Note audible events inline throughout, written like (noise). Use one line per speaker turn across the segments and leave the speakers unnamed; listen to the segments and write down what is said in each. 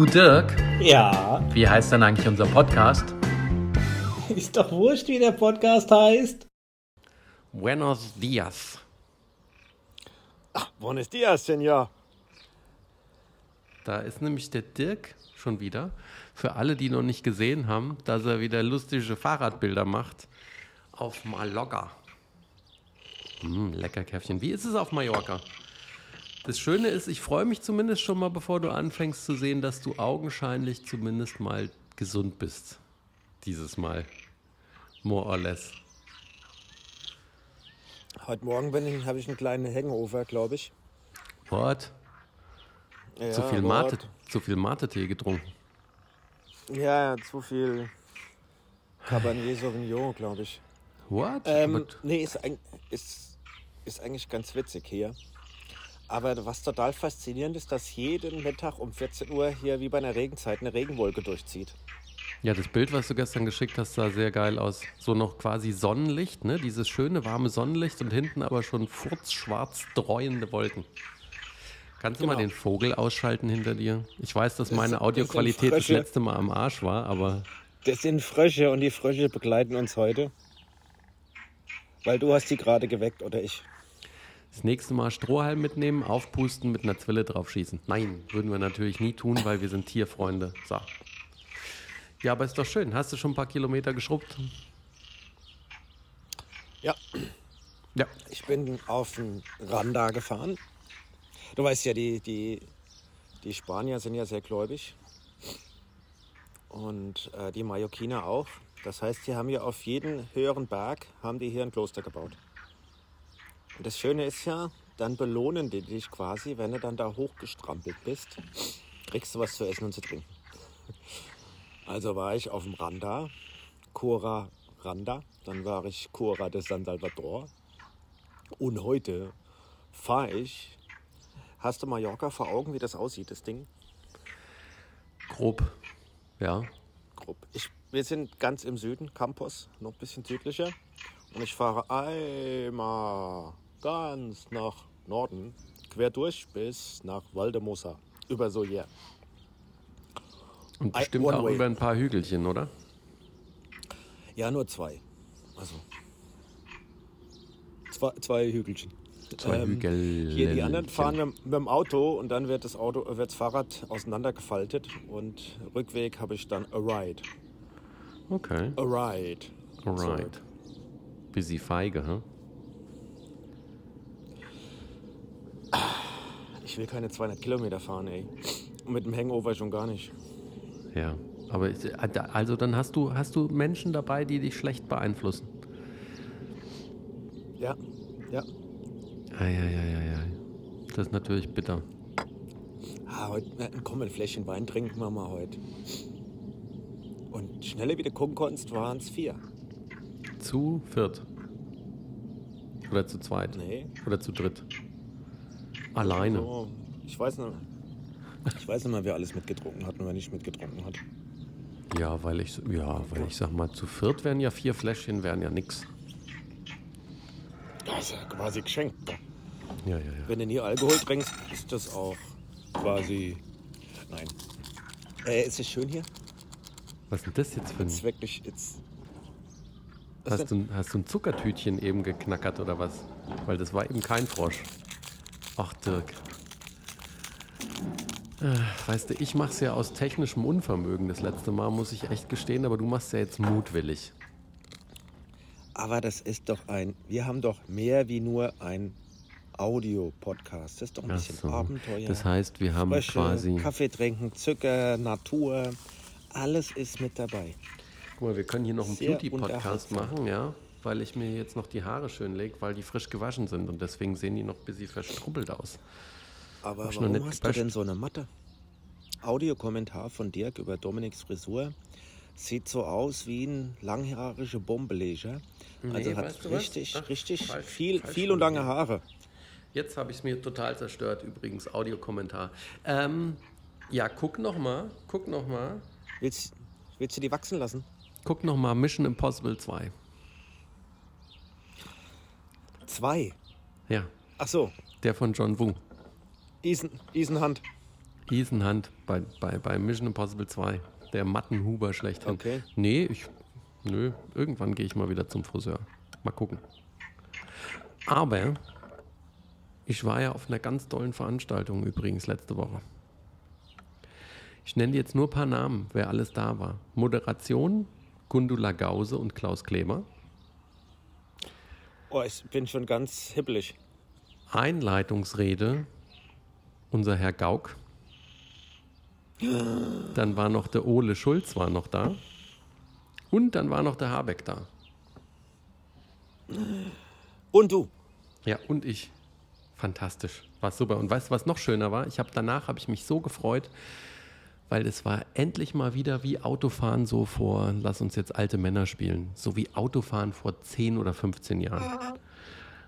Du Dirk,
Ja,
wie heißt denn eigentlich unser Podcast? (laughs)
ist doch wurscht, wie der Podcast heißt.
Buenos Dias.
Buenos dias, Senor.
Da ist nämlich der Dirk schon wieder. Für alle, die noch nicht gesehen haben, dass er wieder lustige Fahrradbilder macht auf Mallorca. Mm, lecker Käffchen. Wie ist es auf Mallorca? Das Schöne ist, ich freue mich zumindest schon mal, bevor du anfängst zu sehen, dass du augenscheinlich zumindest mal gesund bist. Dieses Mal. More or less.
Heute Morgen bin ich, habe ich einen kleinen Hangover, glaube ich.
What?
Ja,
zu, viel Mate, zu viel Mate-Tee getrunken.
Ja, zu viel Cabernet Sauvignon, glaube ich.
What?
Ähm, nee, ist, ist, ist eigentlich ganz witzig hier. Aber was total faszinierend ist, dass jeden Mittag um 14 Uhr hier wie bei einer Regenzeit eine Regenwolke durchzieht.
Ja, das Bild, was du gestern geschickt hast, sah sehr geil aus. So noch quasi Sonnenlicht, ne? Dieses schöne, warme Sonnenlicht und hinten aber schon furzschwarz dreuende Wolken. Kannst du mal
Genau.
den Vogel ausschalten hinter dir? Ich weiß, dass meine
das sind
Audioqualität das
Frösche.
letzte Mal am Arsch war, aber
Das sind Frösche und die Frösche begleiten uns heute. Weil du hast die gerade geweckt oder ich.
Das nächste Mal Strohhalm mitnehmen, aufpusten, mit einer Zwille drauf schießen. Nein, würden wir natürlich nie tun, weil wir sind Tierfreunde. So. Ja, aber ist doch schön. Hast du schon ein paar Kilometer geschrubbt?
Ja,
Ja.
Ich bin auf den Randa gefahren. Du weißt ja, die, die, die Spanier sind ja sehr gläubig. Und äh, die Mallorquiner auch. Das heißt, die haben ja auf jeden höheren Berg haben die hier ein Kloster gebaut. Und das Schöne ist ja, dann belohnen die dich quasi, wenn du dann da hochgestrampelt bist, kriegst du was zu essen und zu trinken. Also war ich auf dem Randa, Cora Randa, dann war ich Cora de San Salvador, und heute fahre ich. Hast du Mallorca vor Augen, wie das aussieht, das Ding?
Grob. Ja.
Grob. Ich, wir sind ganz im Süden, Campos, noch ein bisschen südlicher. Und ich fahre einmal ganz nach Norden, quer durch bis nach Valdemosa, über Soller.
Und
I-
bestimmt
one
auch
way.
über ein paar Hügelchen, oder?
Ja, nur zwei. Also zwei, zwei Hügelchen.
Zwei Hügel.
Hier die anderen fahren mit, mit dem Auto und dann wird das Auto, wird das Fahrrad auseinandergefaltet und Rückweg habe ich dann a ride.
Okay,
A ride.
alright. Busy feige, hä?
Ich will keine 200 Kilometer fahren, ey. Und mit dem Hangover schon gar nicht.
Ja. Aber ich- also dann hast du, hast du Menschen dabei, die dich schlecht beeinflussen.
Ja, ja.
Eieieiei. Das ist natürlich bitter.
Ah, heute, komm, ein Fläschchen Wein trinken wir mal heute. Und schneller wie du gucken konntest, waren es vier.
Zu viert. Oder zu zweit.
Nee.
Oder zu dritt. Alleine.
Ich weiß nicht. Ich weiß nicht mal, wer alles mitgetrunken hat und wer nicht mitgetrunken hat.
Ja, weil ich, ja, weil ich sag mal, zu viert wären ja vier Fläschchen, wären ja nix.
Das ist ja quasi geschenkt. ne?
Ja, ja, ja.
Wenn du nie Alkohol trinkst, ist das auch quasi. Nein. Äh, ist es schön hier?
Was ist denn das jetzt für ein...
Ist wirklich jetzt.
Hast du, hast du ein Zuckertütchen eben geknackert oder was? Weil das war eben kein Frosch. Ach, Dirk. Äh, Weißt du, ich mach's ja aus technischem Unvermögen das letzte Mal, muss ich echt gestehen, aber du machst ja jetzt mutwillig.
Aber das ist doch ein. Wir haben doch mehr wie nur ein Audio-Podcast. Das ist doch ein
Ach
bisschen
so.
Abenteuer.
Das heißt, wir haben
Frösche,
quasi.
Kaffee trinken, Zucker, Natur. Alles ist mit dabei.
Guck mal, wir können hier noch einen Beauty-Podcast machen, ja? Weil ich mir jetzt noch die Haare schön lege, weil die frisch gewaschen sind und deswegen sehen die noch ein bisschen verstrubbelt aus.
Aber
Hab
warum hast
gepasst.
du denn so eine Matte? Audiokommentar von Dirk über Dominiks Frisur. Sieht so aus wie ein langhaarige Bombeleger. Also
Nee,
hat
du was?
richtig,
Ach,
richtig
falsch-
viel,
falsch
viel und lange. Haare.
Jetzt habe ich es mir total zerstört, übrigens, Audiokommentar. Ähm, ja, guck noch mal, guck noch mal,
Willst, willst du die wachsen lassen?
guck noch mal Mission Impossible 2.
Zwei.
Ja,
Ach so,
der von John Woo.
Ethan, Ethan Hunt.
Ethan Hunt bei, bei, bei Mission Impossible 2. Der Mattenhuber schlechthin.
Okay.
Nee, ich. Nö, irgendwann gehe ich mal wieder zum Friseur. Mal gucken. Aber ich war ja auf einer ganz tollen Veranstaltung übrigens letzte Woche. Ich nenne jetzt nur ein paar Namen, wer alles da war. Moderation Gundula Gause und Klaus Kleber.
Oh, ich bin schon ganz hibbelig.
Einleitungsrede unser Herr Gauck. Dann war noch der Ole Schulz war noch da. Und dann war noch der Habeck da.
Und du?
Ja, und ich. Fantastisch. War super. Und weißt du, was noch schöner war? Ich habe danach habe ich mich so gefreut, weil es war endlich mal wieder wie Autofahren so vor, lass uns jetzt alte Männer spielen, so wie Autofahren vor 10 oder 15 Jahren.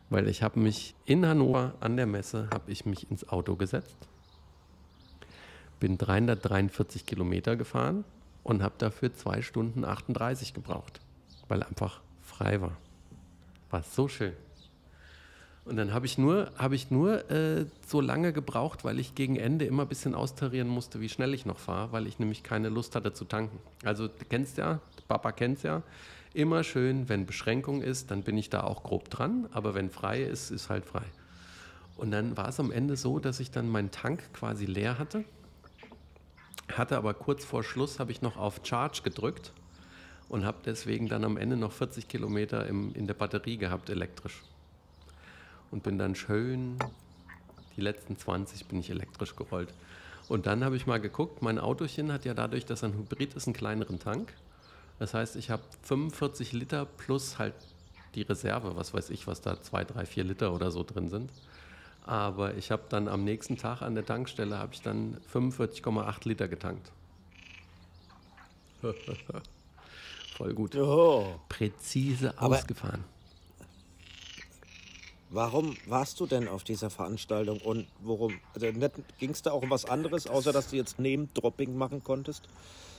Weil ich habe mich in Hannover an der Messe, habe ich mich ins Auto gesetzt, bin 343 Kilometer gefahren und habe dafür 2 Stunden 38 gebraucht, weil einfach frei war. War so schön. Und dann habe ich nur, hab ich nur äh, so lange gebraucht, weil ich gegen Ende immer ein bisschen austarieren musste, wie schnell ich noch fahre, weil ich nämlich keine Lust hatte zu tanken. Also du kennst ja, Papa kennt's ja, immer schön, wenn Beschränkung ist, dann bin ich da auch grob dran, aber wenn frei ist, ist halt frei. Und dann war es am Ende so, dass ich dann meinen Tank quasi leer hatte, hatte aber kurz vor Schluss habe ich noch auf Charge gedrückt und habe deswegen dann am Ende noch 40 Kilometer im, in der Batterie gehabt, elektrisch und bin dann schön, die letzten 20 bin ich elektrisch gerollt. Und dann habe ich mal geguckt, mein Autochen hat ja dadurch, dass er ein Hybrid ist, einen kleineren Tank. Das heißt, ich habe 45 Liter plus halt die Reserve, was weiß ich, was da 2, 3, 4 Liter oder so drin sind. Aber ich habe dann am nächsten Tag an der Tankstelle habe ich dann 45,8 Liter getankt. (laughs) Voll gut.
Oh.
Präzise
Aber-
ausgefahren.
Warum warst du denn auf dieser Veranstaltung und worum? Also ging es da auch um was anderes, außer dass du jetzt Name-Dropping machen konntest?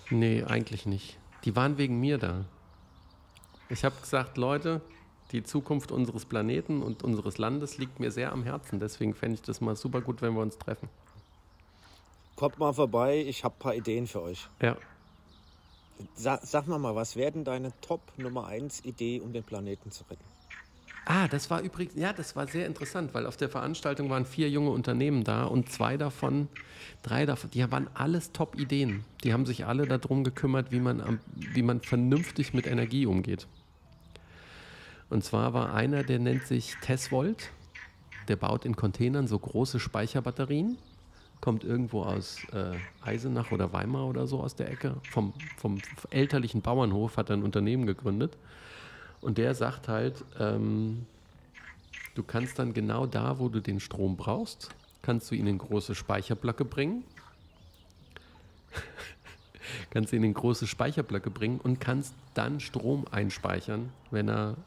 Nee, eigentlich nicht. Die waren wegen mir da. Ich habe gesagt, Leute, die Zukunft unseres Planeten und unseres Landes liegt mir sehr am Herzen. Deswegen fände ich das mal super gut, wenn wir uns treffen.
Kommt mal vorbei, ich habe ein paar Ideen für euch.
Ja.
Sa sag mal mal, was wäre denn deine Top Nummer 1 Idee, um den Planeten zu retten?
Ah, das war übrigens, ja, das war sehr interessant, weil auf der Veranstaltung waren vier junge Unternehmen da und zwei davon, drei davon, die waren alles Top-Ideen. Die haben sich alle darum gekümmert, wie man, wie man vernünftig mit Energie umgeht. Und zwar war einer, der nennt sich Tesvolt, der baut in Containern so große Speicherbatterien, kommt irgendwo aus äh, Eisenach oder Weimar oder so aus der Ecke, vom, vom elterlichen Bauernhof hat er ein Unternehmen gegründet. Und der sagt halt, ähm, du kannst dann genau da, wo du den Strom brauchst, kannst du ihn in große Speicherblöcke bringen. (laughs) kannst du ihn in große Speicherblöcke bringen und kannst dann Strom einspeichern, wenn er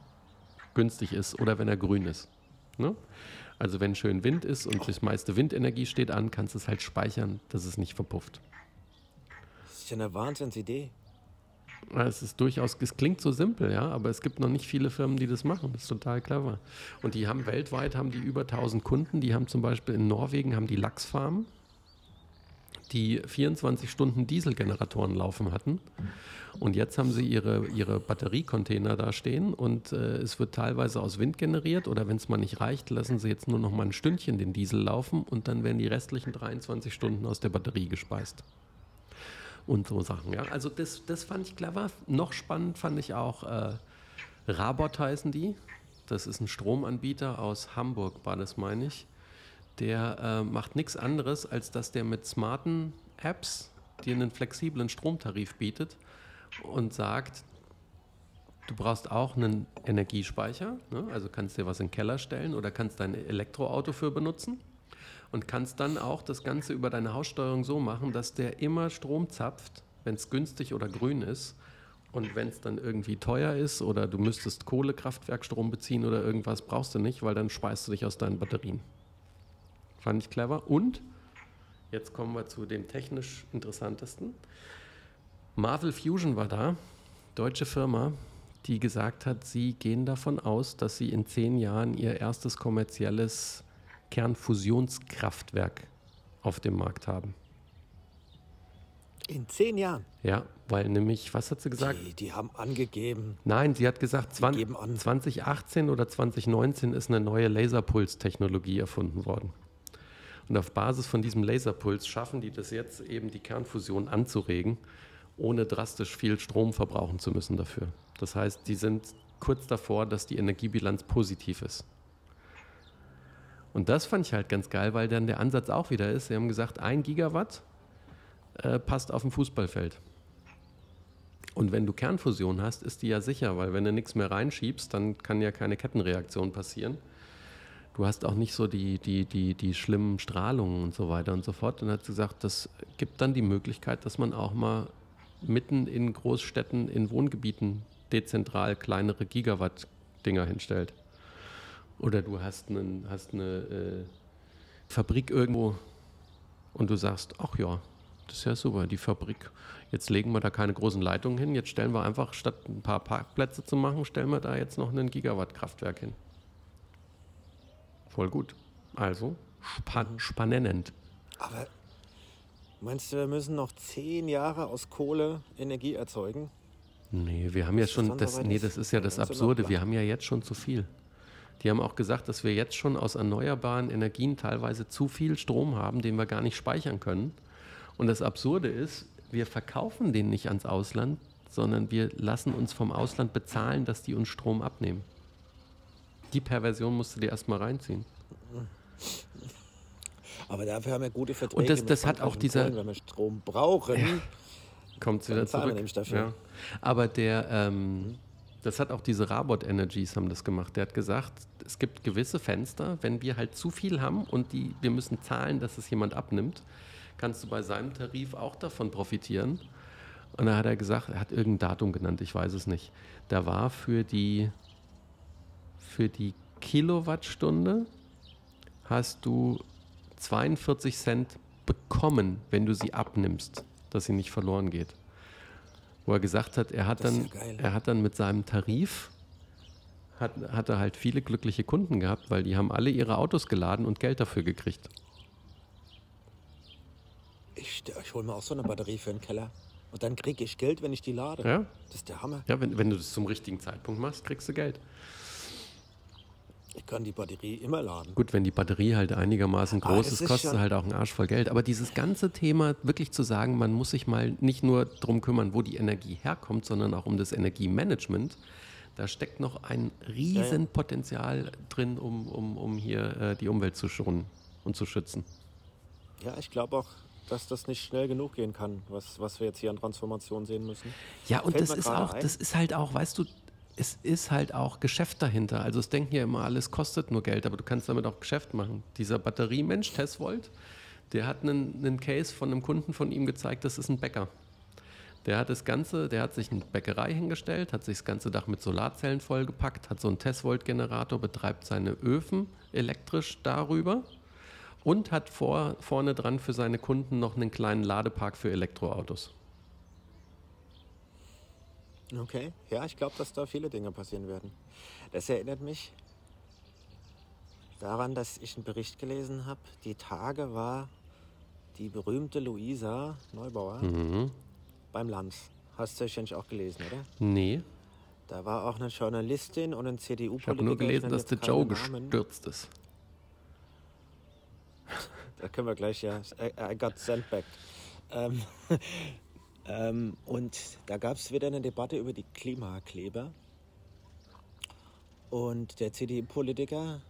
günstig ist oder wenn er grün ist. Ne? Also wenn schön Wind ist und das meiste Windenergie steht an, kannst du es halt speichern, dass es nicht verpufft.
Das ist ja eine Wahnsinnsidee.
Es ist durchaus, es klingt so simpel, ja, aber es gibt noch nicht viele Firmen, die das machen. Das ist total clever. Und die haben weltweit haben die über 1000 Kunden. Die haben zum Beispiel in Norwegen haben die Lachsfarmen, die 24 Stunden Dieselgeneratoren laufen hatten. Und jetzt haben sie ihre, ihre Batteriecontainer da stehen und äh, es wird teilweise aus Wind generiert oder wenn es mal nicht reicht, lassen sie jetzt nur noch mal ein Stündchen den Diesel laufen und dann werden die restlichen 23 Stunden aus der Batterie gespeist und so Sachen. Ja. Also das, das fand ich clever. Noch spannend fand ich auch äh, Rabot heißen die. Das ist ein Stromanbieter aus Hamburg, war das, meine ich. Der äh, macht nichts anderes, als dass der mit smarten Apps dir einen flexiblen Stromtarif bietet und sagt, du brauchst auch einen Energiespeicher, ne? also kannst dir was in den Keller stellen oder kannst dein Elektroauto für benutzen und kannst dann auch das Ganze über deine Haussteuerung so machen, dass der immer Strom zapft, wenn es günstig oder grün ist. Und wenn es dann irgendwie teuer ist oder du müsstest Kohlekraftwerkstrom beziehen oder irgendwas, brauchst du nicht, weil dann speist du dich aus deinen Batterien. Fand ich clever. Und jetzt kommen wir zu dem technisch interessantesten. Marvel Fusion war da, deutsche Firma, die gesagt hat, sie gehen davon aus, dass sie in zehn Jahren ihr erstes kommerzielles Kernfusionskraftwerk auf dem Markt haben.
In zehn Jahren.
Ja, weil nämlich, was hat sie gesagt?
Die, die haben angegeben.
Nein, sie hat gesagt, 20,
geben an.
2018 oder 2019 ist eine neue Laserpuls-Technologie erfunden worden. Und auf Basis von diesem Laserpuls schaffen die das jetzt eben, die Kernfusion anzuregen, ohne drastisch viel Strom verbrauchen zu müssen dafür. Das heißt, die sind kurz davor, dass die Energiebilanz positiv ist. Und das fand ich halt ganz geil, weil dann der Ansatz auch wieder ist, sie haben gesagt, ein Gigawatt äh, passt auf dem Fußballfeld. Und wenn du Kernfusion hast, ist die ja sicher, weil wenn du nichts mehr reinschiebst, dann kann ja keine Kettenreaktion passieren. Du hast auch nicht so die, die, die, die schlimmen Strahlungen und so weiter und so fort. Und hat gesagt, das gibt dann die Möglichkeit, dass man auch mal mitten in Großstädten, in Wohngebieten dezentral kleinere Gigawatt-Dinger hinstellt. Oder du hast, einen, hast eine äh, Fabrik irgendwo und du sagst, ach ja, das ist ja super, die Fabrik. Jetzt legen wir da keine großen Leitungen hin. Jetzt stellen wir einfach, statt ein paar Parkplätze zu machen, stellen wir da jetzt noch ein Gigawatt-Kraftwerk hin. Voll gut. Also, span spannend.
Aber meinst du, wir müssen noch zehn Jahre aus Kohle Energie erzeugen?
Nee, wir haben ja schon, das, nee,
ist?
das ist ja das Absurde. Wir haben ja jetzt schon zu viel. Die haben auch gesagt, dass wir jetzt schon aus erneuerbaren Energien teilweise zu viel Strom haben, den wir gar nicht speichern können. Und das Absurde ist, wir verkaufen den nicht ans Ausland, sondern wir lassen uns vom Ausland bezahlen, dass die uns Strom abnehmen. Die Perversion musst du dir erstmal reinziehen.
Aber dafür haben wir gute Verträge.
Und das- das hat auch dieser-
Polen, wenn wir Strom brauchen.
Kommt
Dann
wieder zurück. Ja. Aber der, ähm, das hat auch diese Rabot Energies haben das gemacht. Der hat gesagt, es gibt gewisse Fenster, wenn wir halt zu viel haben und die, wir müssen zahlen, dass es jemand abnimmt, kannst du bei seinem Tarif auch davon profitieren. Und da hat er gesagt, er hat irgendein Datum genannt, ich weiß es nicht. Da war für die, für die Kilowattstunde hast du 42 Cent bekommen, wenn du sie abnimmst, dass sie nicht verloren geht. Wo er gesagt hat, er hat,
Das
dann,
ja
er hat dann mit seinem Tarif, hat, hat er halt viele glückliche Kunden gehabt, weil die haben alle ihre Autos geladen und Geld dafür gekriegt.
Ich, ich hole mir auch so eine Batterie für den Keller. Und dann kriege ich Geld, wenn ich die lade.
Ja,
Das ist der Hammer.
ja wenn, wenn du das zum richtigen Zeitpunkt machst, kriegst du Geld.
Ich kann die Batterie immer laden.
Gut, wenn die Batterie halt einigermaßen
Aber
groß
es
ist,
ist
kostet
schon-
halt auch einen Arsch voll Geld. Aber dieses ganze Thema, wirklich zu sagen, man muss sich mal nicht nur darum kümmern, wo die Energie herkommt, sondern auch um das Energiemanagement, da steckt noch ein Riesenpotenzial drin, um, um, um hier äh, die Umwelt zu schonen und zu schützen.
Ja, ich glaube auch, dass das nicht schnell genug gehen kann, was, was wir jetzt hier an Transformation sehen müssen.
Ja, und
Fällt
das ist auch,
ein.
das ist halt auch, weißt du, es ist halt auch Geschäft dahinter. Also es denken ja immer, alles kostet nur Geld, aber du kannst damit auch Geschäft machen. Dieser Batteriemensch, Tesvolt, der hat einen, einen Case von einem Kunden von ihm gezeigt, das ist ein Bäcker. Der hat das Ganze, der hat sich eine Bäckerei hingestellt, hat sich das ganze Dach mit Solarzellen vollgepackt, hat so einen Tesvolt-Generator, betreibt seine Öfen elektrisch darüber und hat vor, vorne dran für seine Kunden noch einen kleinen Ladepark für Elektroautos.
Okay, ja, ich glaube, dass da viele Dinge passieren werden. Das erinnert mich daran, dass ich einen Bericht gelesen habe. Die Tage war die berühmte Luisa Neubauer
Mhm.
beim Lanz. Hast du wahrscheinlich auch gelesen, oder?
Nee,
Da war auch eine Journalistin und ein CDU-Politiker.
Ich habe nur gelesen, dass der Joe
Namen.
gestürzt ist.
Da können wir gleich, ja. I, got sandbagged. Ähm, ähm, und da gab es wieder eine Debatte über die Klimakleber. Und der CDU-Politiker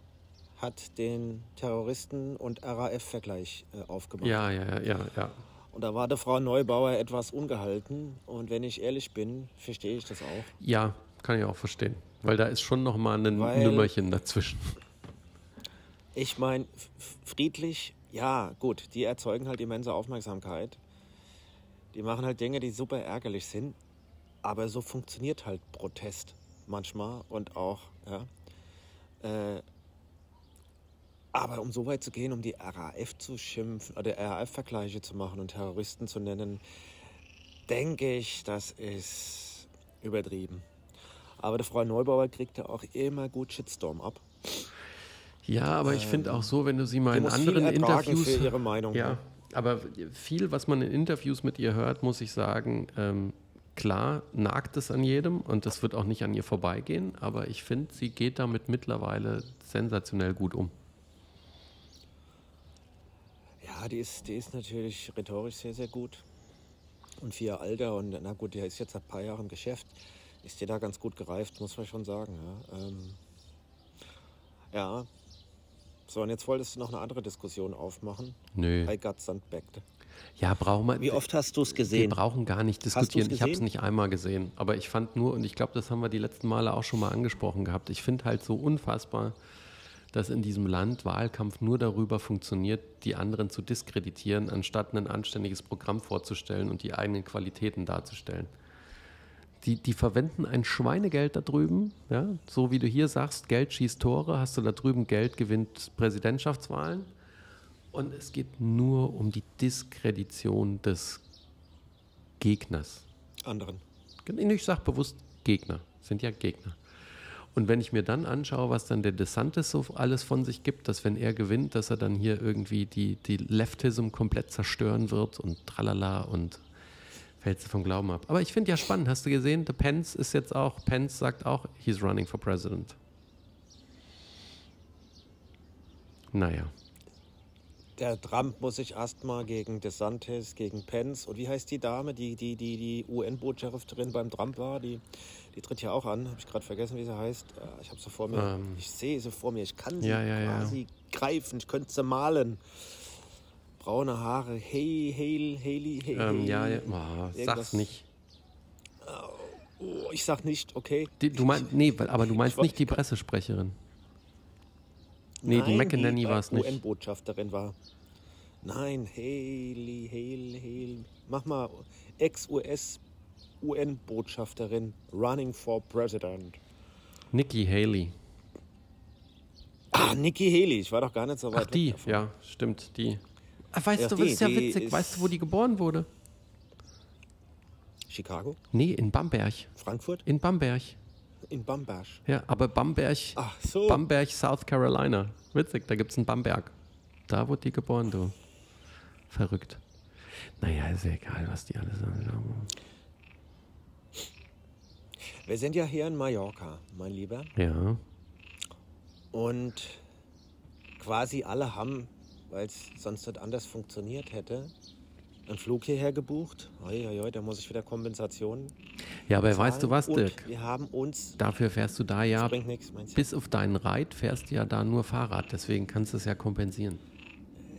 hat den Terroristen- und RAF-Vergleich äh, aufgemacht.
Ja, ja, ja, ja, ja.
Und da war die Frau Neubauer etwas ungehalten. Und wenn ich ehrlich bin, verstehe ich das auch.
Ja, kann ich auch verstehen. Weil da ist schon noch mal ein
Weil-
Nümmerchen dazwischen.
Ich meine, friedlich, ja, gut, die erzeugen halt immense Aufmerksamkeit. Die machen halt Dinge, die super ärgerlich sind. Aber so funktioniert halt Protest manchmal und auch, ja. Äh, aber um so weit zu gehen, um die RAF zu schimpfen oder RAF-Vergleiche zu machen und Terroristen zu nennen, denke ich, das ist übertrieben. Aber die Frau Neubauer kriegt ja auch immer gut Shitstorm ab.
Ja, aber ich finde auch so, wenn du sie mal in anderen Interviews.
für ihre Meinung.
Ja,
ne?
Aber viel, was man in Interviews mit ihr hört, muss ich sagen, ähm, klar nagt es an jedem und das wird auch nicht an ihr vorbeigehen, aber ich finde, sie geht damit mittlerweile sensationell gut um.
Ja, die ist, die ist natürlich rhetorisch sehr, sehr gut. Und für ihr Alter, und na gut, die ist jetzt seit ein paar Jahren im Geschäft, ist die da ganz gut gereift, muss man schon sagen. Ja, ähm, ja. So, und jetzt wolltest du noch eine andere Diskussion aufmachen.
Nö.
I got sandbagged.
Ja, brauchen wir.
Wie oft hast du es
Wir
gesehen?
brauchen gar nicht diskutieren. Ich habe es nicht einmal gesehen. Aber ich fand nur, und ich glaube, das haben wir die letzten Male auch schon mal angesprochen gehabt, ich finde halt so unfassbar, dass in diesem Land Wahlkampf nur darüber funktioniert, die anderen zu diskreditieren, anstatt ein anständiges Programm vorzustellen und die eigenen Qualitäten darzustellen. Die, die verwenden ein Schweinegeld da drüben, ja? so wie du hier sagst, Geld schießt Tore, hast du da drüben Geld, gewinnt Präsidentschaftswahlen. Und es geht nur um die Diskredition des Gegners.
Anderen.
Ich sage bewusst Gegner, sind ja Gegner. Und wenn ich mir dann anschaue, was dann der DeSantis so alles von sich gibt, dass wenn er gewinnt, dass er dann hier irgendwie die, die Leftism komplett zerstören wird und tralala und fällst du vom Glauben ab. Aber ich finde ja spannend, hast du gesehen, der Pence ist jetzt auch, Pence sagt auch, he's running for president. Naja.
Der Trump muss sich erstmal gegen DeSantis, gegen Pence und wie heißt die Dame, die die, die, die UN-Botschafterin beim Trump war, die, die tritt ja auch an, habe ich gerade vergessen, wie sie heißt. Äh, Ich habe sie vor mir,
Ähm.
ich sehe sie vor mir, ich kann sie
Ja, ja, ja.
quasi greifen, ich könnte sie malen. Braune Haare, hey, hey, Haley, hey,
Ähm,
hey.
ja, ja. Oh, sag's nicht.
Oh, ich sag nicht, okay.
Die, du meinst, nee, aber du meinst
Ich
nicht die Pressesprecherin. Nee, die
Nein,
McEnany
die,
war es nicht.
UN-Botschafterin war. Nein, Haley, Haley, Haley. Mach mal Ex-US UN-Botschafterin running for president.
Nikki Haley.
Ah, Nikki Haley, ich war doch gar nicht so weit
Ach, die, ja, stimmt, die. Weißt
Ja,
du, was ist ja witzig? Weißt du, wo die geboren wurde?
Chicago?
Nee, in Bamberg.
Frankfurt?
In Bamberg.
In Bamberg.
Ja, aber Bamberg,
Ach so.
Bamberg, South Carolina. Witzig, da gibt es einen Bamberg. Da wurde die geboren, du. Verrückt. Naja, ist ja egal, was die alle sagen.
Wir sind ja hier in Mallorca, mein Lieber.
Ja,
Und quasi alle haben, weil es sonst nicht anders funktioniert hätte, einen Flug hierher gebucht. Oi, oi, oi, da muss ich wieder Kompensationen.
ja aber
zahlen.
weißt du was,
Und
Dirk?
Wir haben uns.
Dafür fährst du da ja,
du?
bis auf deinen Reit fährst du ja da nur Fahrrad. Deswegen kannst du es ja kompensieren.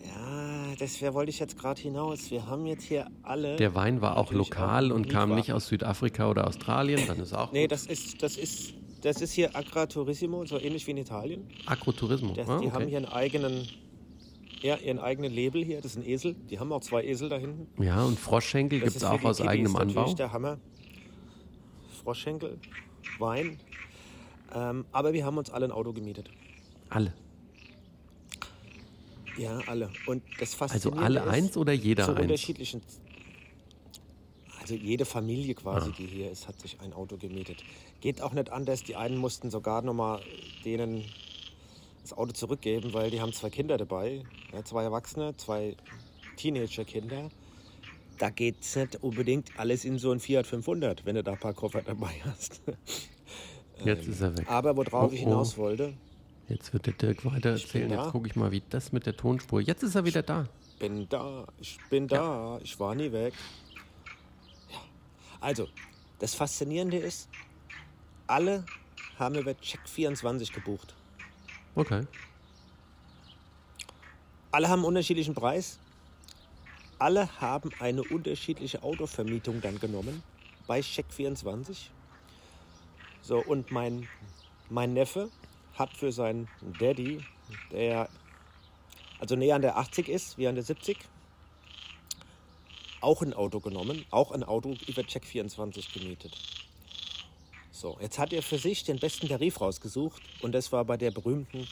Ja, das wollte ich jetzt gerade hinaus. Wir haben jetzt hier alle.
Der Wein war auch lokal
auch
und kam nicht aus Südafrika oder Australien, dann ist auch
Nee,
gut.
das ist, das ist, das ist hier Agraturismo, so ähnlich wie in Italien.
Agrotourismo.
Das,
ah,
Die haben hier einen eigenen, ja, ihren eigenen Label hier. Das ist ein Esel. Die haben auch zwei Esel da hinten.
Ja, und Froschschenkel
Das
gibt es
ist
auch aus
Kiddies
eigenem Anbau.
der Hammer. Froschschenkel, Wein. Ähm, aber wir haben uns alle ein Auto gemietet.
Alle.
Ja, alle. Und das
Also
Faszinierende
alle
ist,
eins oder jeder
zu
eins?
unterschiedlichen. Also jede Familie quasi,
Ah.
die hier ist, hat sich ein Auto gemietet. Geht auch nicht anders. Die einen mussten sogar nochmal denen das Auto zurückgeben, weil die haben zwei Kinder dabei. Ja, zwei Erwachsene, zwei Teenager-Kinder. Da geht es nicht unbedingt alles in so ein Fiat 500, wenn du da ein paar Koffer dabei hast. (laughs)
Jetzt ist er weg.
Aber worauf
Oh,
ich
oh.
hinaus wollte,
Jetzt wird der Dirk weiter
Ich
erzählen. Jetzt gucke ich mal, wie das mit der Tonspur. Jetzt ist er wieder da.
bin da, ich bin da, ich war nie weg. Ja. Also, das Faszinierende ist, alle haben über Check24 gebucht.
Okay.
Alle haben einen unterschiedlichen Preis. Alle haben eine unterschiedliche Autovermietung dann genommen bei Check24. So, und mein, mein Neffe hat für seinen Daddy, der also näher an der 80 ist wie an der 70, auch ein Auto genommen, auch ein Auto über Check24 gemietet. So, jetzt hat er für sich den besten Tarif rausgesucht und das war bei der berühmten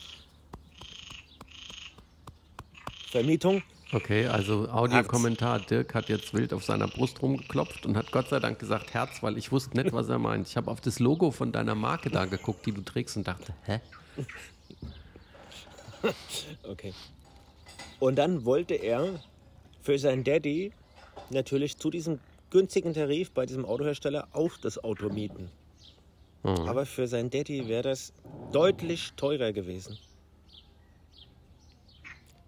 Vermietung.
Okay, also Audiokommentar. Dirk hat jetzt wild auf seiner Brust rumgeklopft und hat Gott sei Dank gesagt Herz, weil ich wusste nicht, was er meint. Ich habe auf das Logo von deiner Marke da geguckt, die du trägst und dachte, hä? (laughs)
Okay. Und dann wollte er für seinen Daddy natürlich zu diesem günstigen Tarif bei diesem Autohersteller auch das Auto mieten.
Mhm.
Aber für seinen Daddy wäre das deutlich teurer gewesen.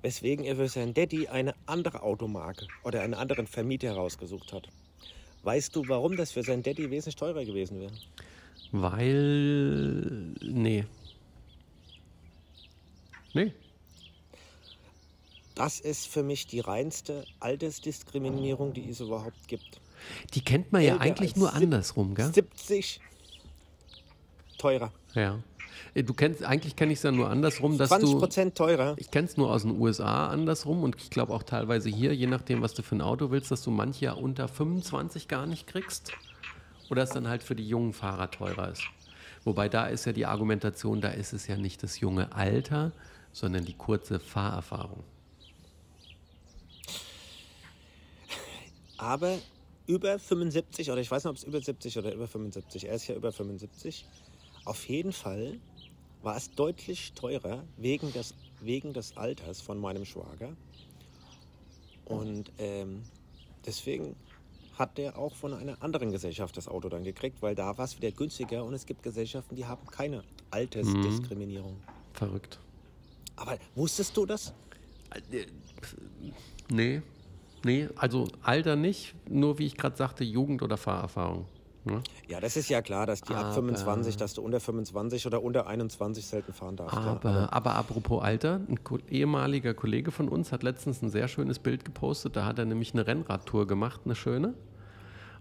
Weswegen er für seinen Daddy eine andere Automarke oder einen anderen Vermieter herausgesucht hat. Weißt du, warum das für seinen Daddy wesentlich teurer gewesen wäre?
Weil. Nee. Nee.
Das ist für mich die reinste Altersdiskriminierung, die es überhaupt gibt.
Die kennt man ja
Älter
eigentlich
als
nur andersrum, gell?
70 teurer.
Ja. Äh, Du kennst, eigentlich kenne ich es ja nur andersrum, dass
20
du.
Prozent teurer.
Ich kenne es nur aus den USA andersrum und ich glaube auch teilweise hier, je nachdem, was du für ein Auto willst, dass du manche ja unter 25 gar nicht kriegst. Oder es dann halt für die jungen Fahrer teurer ist. Wobei da ist ja die Argumentation, da ist es ja nicht das junge Alter, sondern die kurze Fahrerfahrung.
Aber über 75, oder ich weiß nicht, ob es über 70 oder über 75, er ist ja über 75. Auf jeden Fall war es deutlich teurer wegen des, wegen des Alters von meinem Schwager. Und ähm, deswegen hat der auch von einer anderen Gesellschaft das Auto dann gekriegt, weil da war es wieder günstiger und es gibt Gesellschaften, die haben keine Altersdiskriminierung.
Verrückt.
Aber wusstest du das?
Nee. Nee, also Alter nicht, nur wie ich gerade sagte, Jugend oder Fahrerfahrung. Ne?
Ja, das ist ja klar, dass die ab
Aber-
25, dass du unter 25 oder unter 21 selten fahren darfst. ja.
Aber, aber apropos Alter, ein ehemaliger Kollege von uns hat letztens ein sehr schönes Bild gepostet. Da hat er nämlich eine Rennradtour gemacht, eine schöne.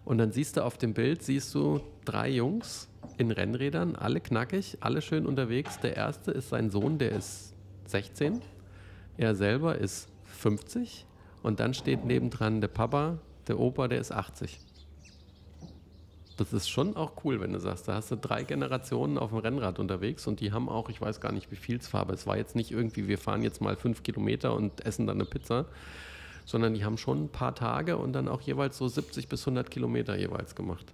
Und dann siehst du auf dem Bild, siehst du drei Jungs in Rennrädern, alle knackig, alle schön unterwegs. Der erste ist sein Sohn, der ist 16. Er selber ist 50. Und dann steht nebendran der Papa, der Opa, der ist 80. Das ist schon auch cool, wenn du sagst, da hast du drei Generationen auf dem Rennrad unterwegs und die haben auch, ich weiß gar nicht, wie viel es war, aber es war jetzt nicht irgendwie, wir fahren jetzt mal fünf Kilometer und essen dann eine Pizza, sondern die haben schon ein paar Tage und dann auch jeweils so 70 bis 100 Kilometer jeweils gemacht.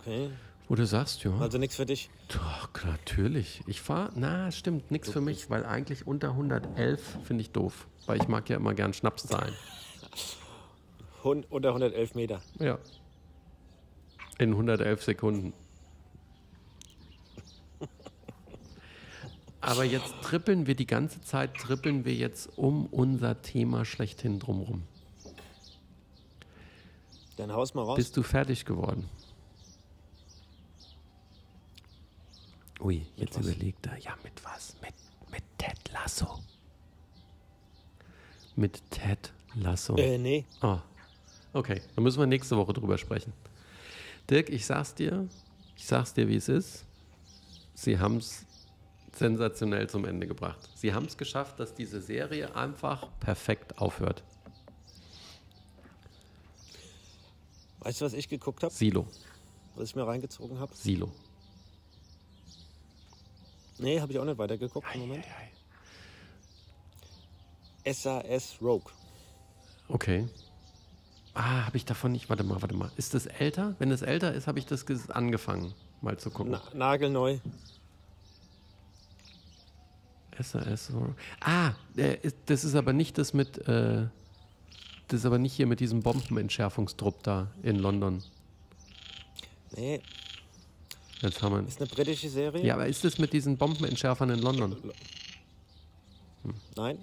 Okay,
Wo du sagst, ja,
also nichts für dich.
doch, natürlich. Ich fahre, na, stimmt, nichts für mich, weil eigentlich unter 111 finde ich doof, weil ich mag ja immer gern Schnapszahlen. (laughs)
Hun- Unter 111 Meter.
Ja. In 111 Sekunden. Aber jetzt trippeln wir die ganze Zeit, trippeln wir jetzt um unser Thema schlechthin drumrum.
Dann haus mal raus.
Bist du fertig geworden? Ui, jetzt überlegt er. Ja, mit was? Mit, mit Ted Lasso. Mit Ted Lasso.
äh, nee.
Ah, okay. Dann müssen wir nächste Woche drüber sprechen. Dirk, ich sag's dir, ich sag's dir, wie es ist. Sie haben es sensationell zum Ende gebracht. Sie haben es geschafft, dass diese Serie einfach perfekt aufhört.
Weißt du, was ich geguckt habe?
Silo,
Was ich mir reingezogen habe?
Silo.
Nee, habe ich auch nicht weitergeguckt im Moment. SAS Rogue.
Okay. Ah, habe ich davon nicht. Warte mal, warte mal. Ist das älter? Wenn es älter ist, habe ich das angefangen, mal zu gucken.
Na, nagelneu.
SAS. Ah, äh, das ist aber nicht das mit. Äh, das ist aber nicht hier mit diesem Bombenentschärfungstrupp da in London.
Nee,
Jetzt haben wir.
ist eine britische Serie.
Ja, aber ist das mit diesen Bombenentschärfern in London?
Nein.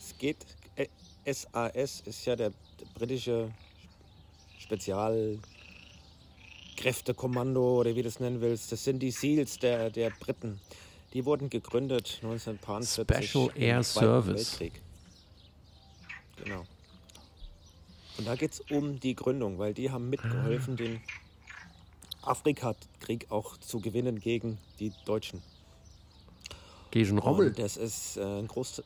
Es geht. äh, SAS ist ja der britische Spezialkräftekommando oder wie du es nennen willst. Das sind die SEALs der, der Briten. Die wurden gegründet 1940
Special
im
Air
Zweiten
Service.
Weltkrieg. Genau. Und da geht es um die Gründung, weil die haben mitgeholfen, den Afrikakrieg auch zu gewinnen gegen die Deutschen.
Gegen Rommel.
Und das ist äh, ein Großteil.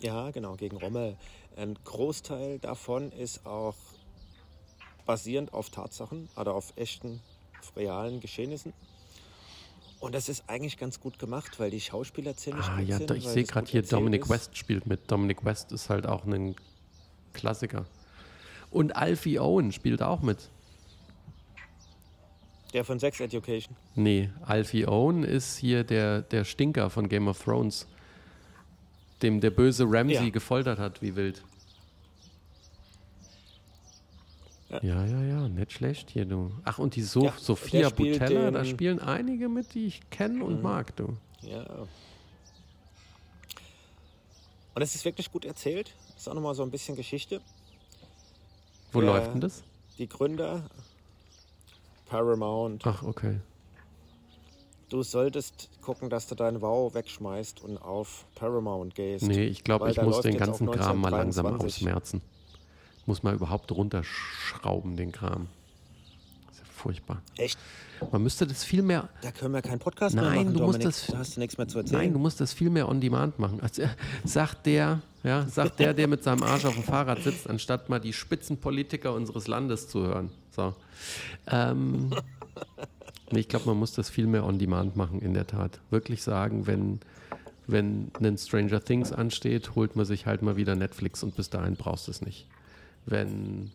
Ja, genau, gegen Rommel. Ein Großteil davon ist auch basierend auf Tatsachen oder auf echten, auf realen Geschehnissen. Und das ist eigentlich ganz gut gemacht, weil die Schauspieler ziemlich
Ah,
gut
ja,
sind.
ich sehe gerade hier, Dominic
ist.
West spielt mit. Dominic West ist halt auch ein Klassiker. Und Alfie Owen spielt auch mit.
Der von Sex Education.
Nee, Alfie Owen ist hier der, der Stinker von Game of Thrones. dem der böse Ramsey
Ja.
gefoltert hat, wie wild.
Ja.
Ja, ja, nicht schlecht hier, du. Ach, und die so
Ja,
Sophia
der
Butella, da
Mhm.
spielen einige mit, die ich kenne und mag, du.
Ja. Und es ist wirklich gut erzählt. Ist auch nochmal so ein bisschen Geschichte.
Wo
Ja.
läuft denn das?
Die Gründer, Paramount.
Ach, okay.
Du solltest gucken, dass du dein Wow wegschmeißt und auf Paramount gehst.
Nee, ich glaube, ich muss den ganzen Kram mal langsam
1923.
ausmerzen. Muss mal überhaupt runterschrauben, den Kram. Das ist ja furchtbar.
Echt?
Man müsste das viel mehr.
Da können wir keinen Podcast mehr
Nein,
machen.
du musst das-
Da hast du nichts mehr zu erzählen.
Nein, du musst das viel mehr on demand machen. Also, äh, sagt der, ja, sagt der, der mit seinem Arsch auf dem Fahrrad sitzt, anstatt mal die Spitzenpolitiker unseres Landes zu hören. So. Ähm, ich glaube, man muss das viel mehr on demand machen, in der Tat. Wirklich sagen, wenn, wenn ein Stranger Things ansteht, holt man sich halt mal wieder Netflix und bis dahin brauchst du es nicht. Wenn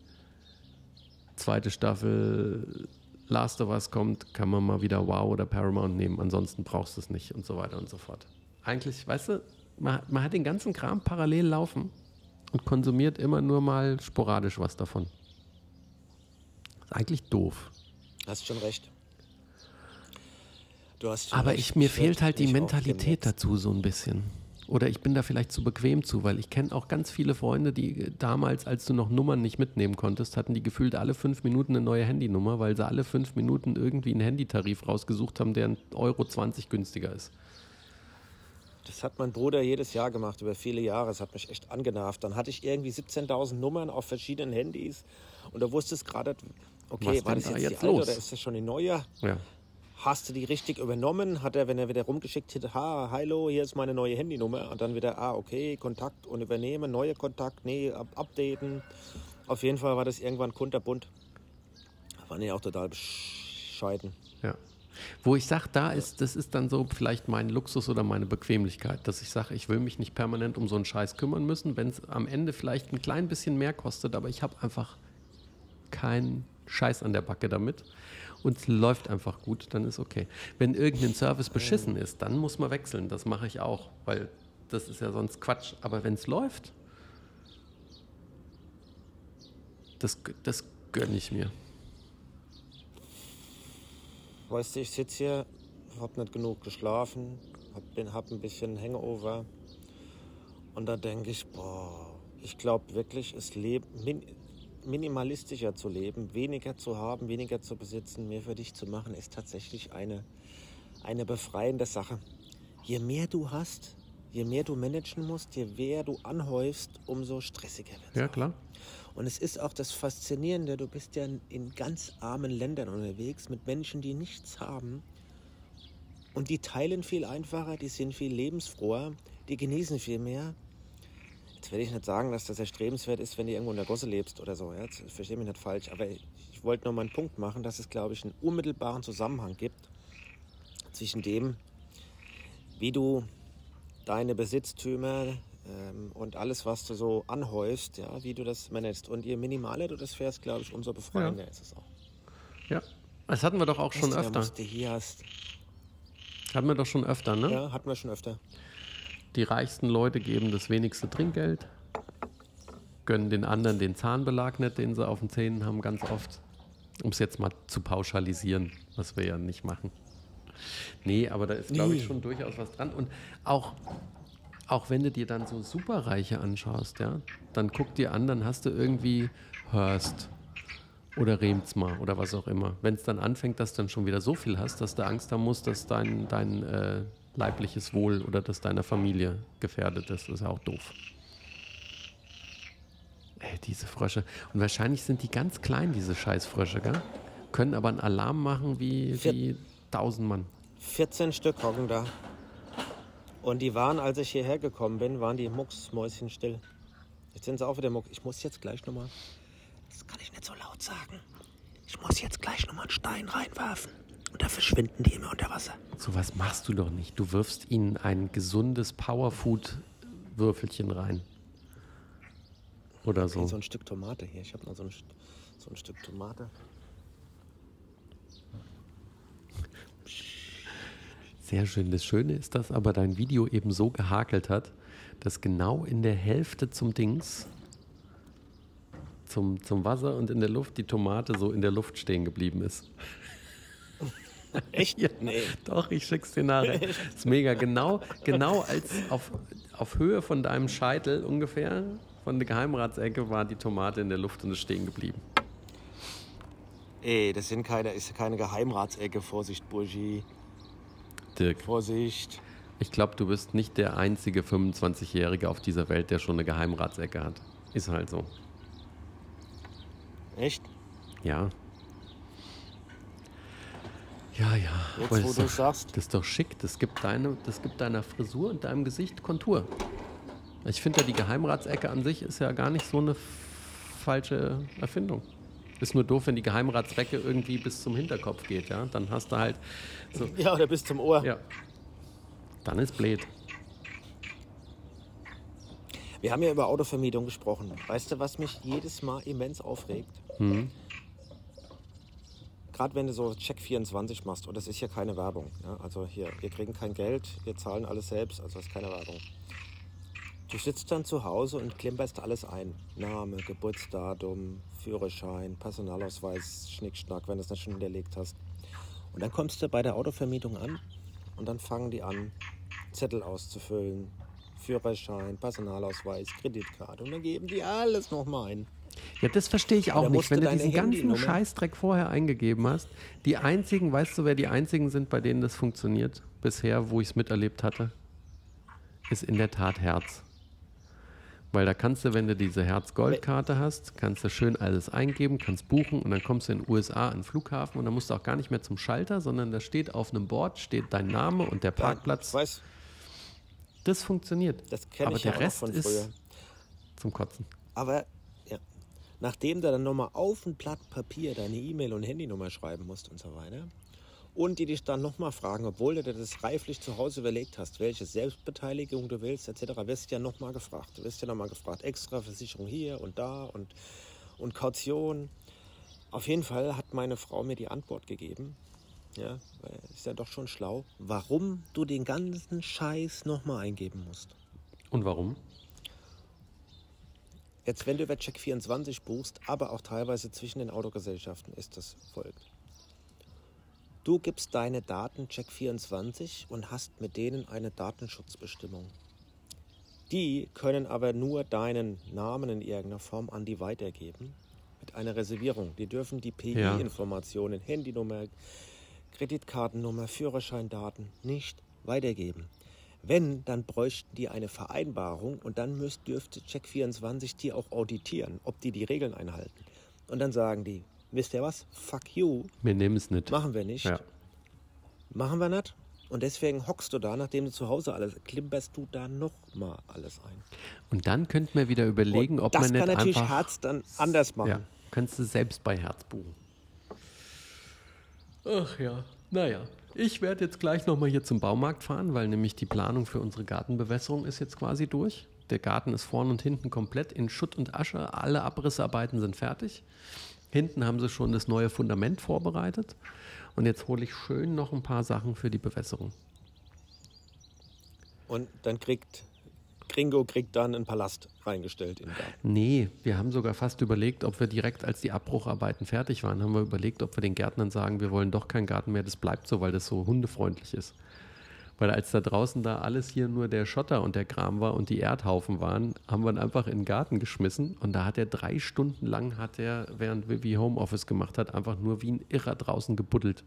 zweite Staffel Last of Us kommt, kann man mal wieder Wow oder Paramount nehmen, ansonsten brauchst du es nicht und so weiter und so fort. Eigentlich, weißt du, man, man hat den ganzen Kram parallel laufen und konsumiert immer nur mal sporadisch was davon. Ist eigentlich doof.
Hast schon recht. Du hast schon
Aber
recht.
ich, mir
Ich
fehlt halt die Mentalität dazu so ein bisschen. Oder ich bin da vielleicht zu bequem zu, weil ich kenne auch ganz viele Freunde, die äh, damals, als du noch Nummern nicht mitnehmen konntest, hatten die gefühlt alle fünf Minuten eine neue Handynummer, weil sie alle fünf Minuten irgendwie einen Handytarif rausgesucht haben, der ein Euro 20 günstiger ist.
Das hat mein Bruder jedes Jahr gemacht, über viele Jahre. Das hat mich echt angenervt. Dann hatte ich irgendwie 17.000 Nummern auf verschiedenen Handys und da wusstest gerade, okay,
Was
war das
da
jetzt,
jetzt
die alte
los?
oder ist das schon die neue?
Ja.
Hast du die richtig übernommen? Hat er, wenn er wieder rumgeschickt hätte, ha, hallo, hier ist meine neue Handynummer und dann wieder, ah, okay, Kontakt und übernehmen, neue Kontakt, nee, up updaten. Auf jeden Fall war das irgendwann kunterbunt. Fand ich auch total bescheiden.
Ja. Wo ich sage, da ist, das ist dann so vielleicht mein Luxus oder meine Bequemlichkeit, dass ich sage, ich will mich nicht permanent um so einen Scheiß kümmern müssen, wenn es am Ende vielleicht ein klein bisschen mehr kostet, aber ich habe einfach keinen Scheiß an der Backe damit und es läuft einfach gut, dann ist okay. Wenn irgendein Service beschissen ist, dann muss man wechseln, das mache ich auch, weil das ist ja sonst Quatsch. Aber wenn es läuft, das, das gönne ich mir.
Weißt du, ich sitze hier, hab nicht genug geschlafen, hab, bin, hab ein bisschen Hangover. Und da denke ich, boah, ich glaube wirklich, es min, minimalistischer zu leben, weniger zu haben, weniger zu besitzen, mehr für dich zu machen, ist tatsächlich eine, eine befreiende Sache. Je mehr du hast, je mehr du managen musst, je mehr du anhäufst, umso stressiger wird
Ja, klar.
und es ist auch das Faszinierende, du bist ja in ganz armen Ländern unterwegs mit Menschen, die nichts haben. Und die teilen viel einfacher, die sind viel lebensfroher, die genießen viel mehr. Jetzt werde ich nicht sagen, dass das erstrebenswert ist, wenn du irgendwo in der Gosse lebst oder so. Ja? Jetzt verstehe mich nicht falsch. Aber ich, ich wollte nur mal einen Punkt machen, dass es, glaube ich, einen unmittelbaren Zusammenhang gibt zwischen dem, wie du deine Besitztümer ähm, und alles, was du so anhäufst, ja, wie du das managst. Und je minimaler du das fährst, glaube ich, umso befreiender ist es auch.
Ja. Das hatten wir doch auch schon
Weißt du, da
öfter.
musst du hier hast.
Hatten wir doch schon öfter, ne?
Ja, hatten wir schon öfter.
Die reichsten Leute geben das wenigste Trinkgeld, gönnen den anderen den Zahnbelag nicht, den sie auf den Zähnen haben, ganz oft. Um es jetzt mal zu pauschalisieren, was wir ja nicht machen. Nee, aber da ist, glaube ich, schon durchaus was dran. Und auch, auch wenn du dir dann so Superreiche anschaust, ja, dann guck dir an, dann hast du irgendwie Hearst oder Remsmar oder was auch immer. Wenn es dann anfängt, dass du dann schon wieder so viel hast, dass du Angst haben musst, dass dein, dein äh, leibliches Wohl oder das deiner Familie gefährdet ist, ist ja auch doof. Ey, diese Frösche. Und wahrscheinlich sind die ganz klein, diese Scheißfrösche, gell? Können aber einen Alarm machen wie,
Vier-
wie tausend Mann.
14 Stück hocken da. Und die waren, als ich hierher gekommen bin, waren die Mucksmäuschen still. Jetzt sind sie auch wieder muck. Ich muss jetzt gleich nochmal. Das kann ich nicht so laut sagen. Ich muss jetzt gleich nochmal einen Stein reinwerfen. Und da verschwinden die immer unter Wasser.
So was machst du doch nicht. Du wirfst ihnen ein gesundes Powerfood-Würfelchen rein. Oder so.
So ein Stück Tomate hier. Ich habe noch so ein, so ein Stück Tomate.
Sehr schön. Das Schöne ist, dass aber dein Video eben so gehakelt hat, dass genau in der Hälfte zum Dings, zum, zum Wasser und in der Luft, die Tomate so in der Luft stehen geblieben ist. (laughs)
Echt?
Ja,
Nee.
Doch, ich schick's dir nachher. (laughs) Ist mega. Genau, genau als auf, auf Höhe von deinem Scheitel ungefähr, von der Geheimratsecke, war die Tomate in der Luft und ist stehen geblieben.
Ey, das sind keine, ist keine Geheimratsecke. Vorsicht, Burgi.
Dirk,
Vorsicht.
ich glaube, du bist nicht der einzige 25-Jährige auf dieser Welt, der schon eine Geheimratsecke hat. Ist halt so.
Echt?
Ja. Ja, ja.
Jetzt,
Aber
wo
das,
du
ist doch,
sagst.
das ist doch schick. Das gibt, deine, das gibt deiner Frisur und deinem Gesicht Kontur. Ich finde ja, die Geheimratsecke an sich ist ja gar nicht so eine falsche Erfindung. Ist nur doof, wenn die Geheimratsrecke irgendwie bis zum Hinterkopf geht, ja. Dann hast du halt so. (laughs)
Ja, oder bis zum Ohr.
Ja. Dann ist blöd.
Wir haben ja über Autovermietung gesprochen. Weißt du, was mich jedes Mal immens aufregt? Gerade wenn du so Check 24 machst, und das ist ja keine Werbung. Ja? Also hier, wir kriegen kein Geld, wir zahlen alles selbst, also das ist keine Werbung. Du sitzt dann zu Hause und klimperst alles ein. Name, Geburtsdatum, Führerschein, Personalausweis, Schnickschnack, wenn du es nicht schon hinterlegt hast. Und dann kommst du bei der Autovermietung an und dann fangen die an, Zettel auszufüllen, Führerschein, Personalausweis, Kreditkarte und dann geben die alles nochmal ein.
Ja, das verstehe ich auch nicht. Wenn
du
diesen ganzen Scheißdreck vorher eingegeben hast, die einzigen, weißt du, wer die einzigen sind, bei denen das funktioniert bisher, wo ich es miterlebt hatte, ist in der Tat Herz. Weil da kannst du, wenn du diese Herz-Gold-Karte hast, kannst du schön alles eingeben, kannst buchen und dann kommst du in den USA an den Flughafen und dann musst du auch gar nicht mehr zum Schalter, sondern da steht auf einem Board steht dein Name und der Parkplatz.
Ich weiß,
Das funktioniert.
das kenne
Aber
ich
der
ja
Rest ist zum Kotzen.
Aber nachdem du dann nochmal auf ein Blatt Papier deine E-Mail und Handynummer schreiben musst und so weiter und die dich dann nochmal fragen, obwohl du dir das reiflich zu Hause überlegt hast, welche Selbstbeteiligung du willst etc., wirst du ja nochmal gefragt. Du wirst ja nochmal gefragt, extra Versicherung hier und da und, und Kaution. Auf jeden Fall hat meine Frau mir die Antwort gegeben, ja, weil ist ja doch schon schlau, warum du den ganzen Scheiß nochmal eingeben musst.
Und warum?
Jetzt, wenn du über Check24 buchst, aber auch teilweise zwischen den Autogesellschaften, ist das folgt. Du gibst deine Daten Check24 und hast mit denen eine Datenschutzbestimmung. Die können aber nur deinen Namen in irgendeiner Form an die weitergeben mit einer Reservierung. Die dürfen die
Ja.
PI-Informationen, Handynummer, Kreditkartennummer, Führerscheindaten nicht weitergeben. Wenn, dann bräuchten die eine Vereinbarung und dann müsst, dürfte Check24 die auch auditieren, ob die die Regeln einhalten. Und dann sagen die, wisst ihr was? Fuck you,
Wir nehmen es nicht.
machen wir nicht.
Ja.
Machen wir nicht. Und deswegen hockst du da, nachdem du zu Hause alles, klimperst du da nochmal alles ein.
Und dann könnten wir wieder überlegen,
Und
ob
das
man nicht
kann natürlich
einfach...
Herz dann anders machen.
Ja, kannst du selbst bei Herz buchen. Ach ja, naja. Ich werde jetzt gleich nochmal hier zum Baumarkt fahren, weil nämlich die Planung für unsere Gartenbewässerung ist jetzt quasi durch. Der Garten ist vorn und hinten komplett in Schutt und Asche. Alle Abrissarbeiten sind fertig. Hinten haben sie schon das neue Fundament vorbereitet. Und jetzt hole ich schön noch ein paar Sachen für die Bewässerung.
Und dann kriegt Gringo kriegt dann einen Palast reingestellt in Garten.
Nee, wir haben sogar fast überlegt, ob wir direkt, als die Abbrucharbeiten fertig waren, haben wir überlegt, ob wir den Gärtnern sagen, wir wollen doch keinen Garten mehr, das bleibt so, weil das so hundefreundlich ist. Weil als da draußen da alles hier nur der Schotter und der Kram war und die Erdhaufen waren, haben wir ihn einfach in den Garten geschmissen und da hat er drei Stunden lang, hat er, während Vivi Homeoffice gemacht hat, einfach nur wie ein Irrer draußen gebuddelt.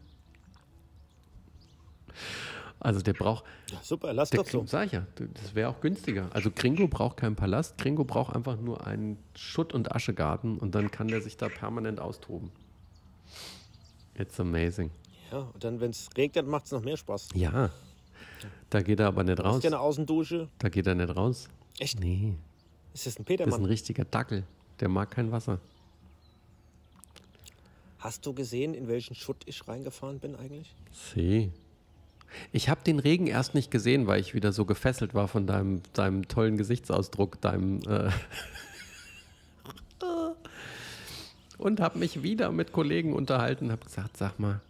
Also der braucht,
Ja, super, lass
der,
doch so.
Sag ich ja, das wäre auch günstiger. Also Gringo braucht keinen Palast, Gringo braucht einfach nur einen Schutt- und Aschegarten und dann kann der sich da permanent austoben. It's amazing.
Ja, und dann, wenn es regnet, macht es noch mehr Spaß.
Ja, da geht er aber nicht raus.
du eine Außendusche?
Da geht er nicht raus.
Echt?
Nee,
Ist das ein
das ist ein
Petermann?
richtiger Dackel. Der mag kein Wasser.
Hast du gesehen, in welchen Schutt ich reingefahren bin eigentlich?
See. Ich habe den Regen erst nicht gesehen, weil ich wieder so gefesselt war von deinem, deinem tollen Gesichtsausdruck, deinem äh (laughs) und habe mich wieder mit Kollegen unterhalten, habe gesagt, sag mal,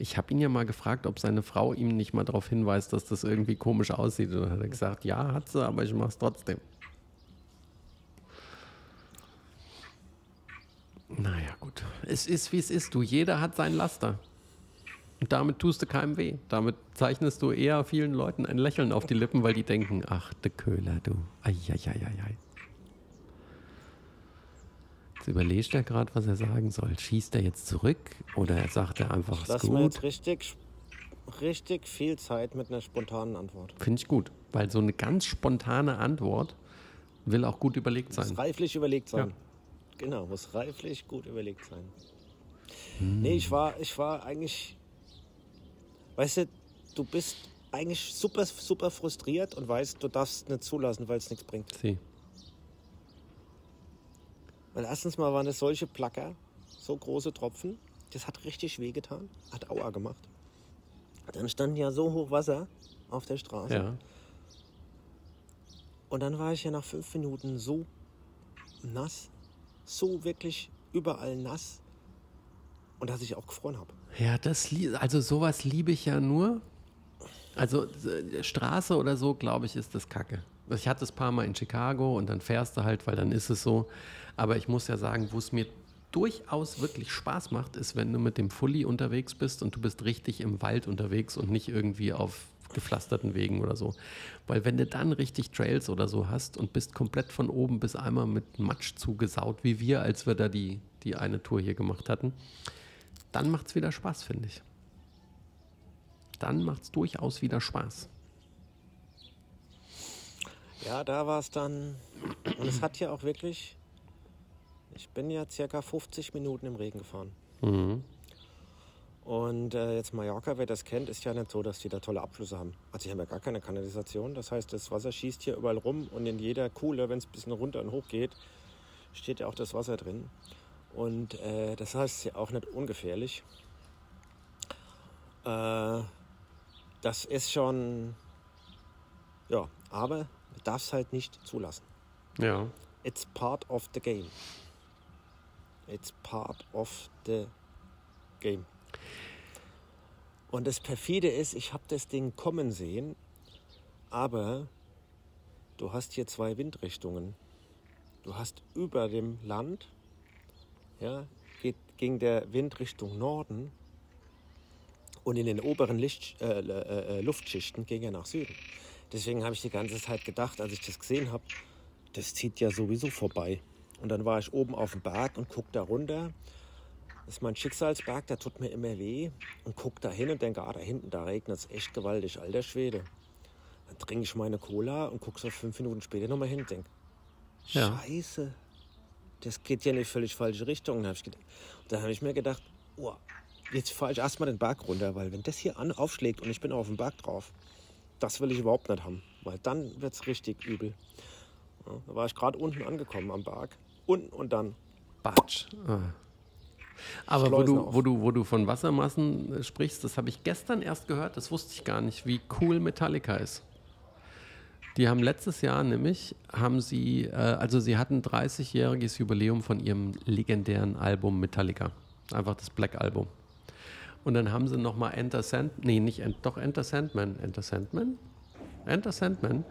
Ich habe ihn ja mal gefragt, ob seine Frau ihm nicht mal darauf hinweist, dass das irgendwie komisch aussieht. Und dann hat er gesagt, ja, hat sie, aber ich mache es trotzdem. Naja, gut. Es ist, wie es ist. Du, jeder hat sein Laster. Und damit tust du keinem weh. Damit zeichnest du eher vielen Leuten ein Lächeln auf die Lippen, weil die denken, ach, der Köhler, du. Eieieiei. Jetzt überlegt er gerade, was er sagen soll. Schießt er jetzt zurück oder sagt er einfach, ist
Lass mir jetzt
gut?
richtig, richtig viel Zeit mit einer spontanen Antwort.
Finde ich gut, weil so eine ganz spontane Antwort will auch gut überlegt sein.
Muss reiflich überlegt sein.
Ja.
Genau, muss reiflich gut überlegt sein.
Hm.
Nee, ich war, ich war eigentlich, weißt du, du bist eigentlich super, super frustriert und weißt, du darfst nicht zulassen, weil es nichts bringt.
Sie.
Weil erstens mal waren es solche Placker, so große Tropfen, das hat richtig wehgetan, hat Aua gemacht. Dann stand ja so hoch Wasser auf der Straße.
Ja.
Und dann war ich ja nach fünf Minuten so nass, so wirklich überall nass. Und dass ich auch gefroren habe.
Ja, das, also sowas liebe ich ja nur. Also äh, Straße oder so, glaube ich, ist das Kacke. Ich hatte es ein paar Mal in Chicago und dann fährst du halt, weil dann ist es so. Aber ich muss ja sagen, wo es mir durchaus wirklich Spaß macht, ist, wenn du mit dem Fully unterwegs bist und du bist richtig im Wald unterwegs und nicht irgendwie auf gepflasterten Wegen oder so. Weil wenn du dann richtig Trails oder so hast und bist komplett von oben bis einmal mit Matsch zugesaut, wie wir, als wir da die, die eine Tour hier gemacht hatten, dann macht es wieder Spaß, finde ich. Dann macht es durchaus wieder Spaß.
Ja, da war es dann. Und es hat ja auch wirklich. Ich bin ja circa 50 Minuten im Regen gefahren.
Mhm.
Und äh, jetzt Mallorca, wer das kennt, ist ja nicht so, dass die da tolle Abflüsse haben. Also die haben ja gar keine Kanalisation. Das heißt, das Wasser schießt hier überall rum und in jeder Kuhle, wenn es ein bisschen runter und hoch geht, steht ja auch das Wasser drin. Und äh, das heißt ja auch nicht ungefährlich. Äh, das ist schon. Ja, aber du darfst halt nicht zulassen.
Ja.
It's part of the game. It's part of the game. Und das perfide ist, ich habe das Ding kommen sehen, aber du hast hier zwei Windrichtungen. Du hast über dem Land, ja, geht, ging der Wind Richtung Norden und in den oberen Licht, äh, äh, äh, Luftschichten ging er nach Süden. Deswegen habe ich die ganze Zeit gedacht, als ich das gesehen habe, das zieht ja sowieso vorbei. Und dann war ich oben auf dem Berg und guck da runter. Das ist mein Schicksalsberg, der tut mir immer weh. Und guck da hin und denke, ah, da hinten, da regnet es echt gewaltig, alter Schwede. Dann trinke ich meine Cola und guck so fünf Minuten später nochmal hin und denke,
Ja.
Scheiße, das geht ja in die völlig falsche Richtung. Da habe ich, gedacht- hab ich mir gedacht, oh, jetzt fahre ich erstmal den Berg runter, weil wenn das hier an, aufschlägt und ich bin auf dem Berg drauf, das will ich überhaupt nicht haben, weil dann wird es richtig übel. Ja, da war ich gerade unten angekommen am Berg. Unten und dann.
Batsch. Ah. Aber wo du,
auf.
wo, du, wo du von Wassermassen äh, sprichst, das habe ich gestern erst gehört, das wusste ich gar nicht, wie cool Metallica ist. Die haben letztes Jahr nämlich, haben sie, äh, also sie hatten 30-jähriges Jubiläum von ihrem legendären Album Metallica. Einfach das Black Album. Und dann haben sie nochmal Enter Sand, nee, nicht, doch Enter Sandman, Enter Sandman? Enter Sandman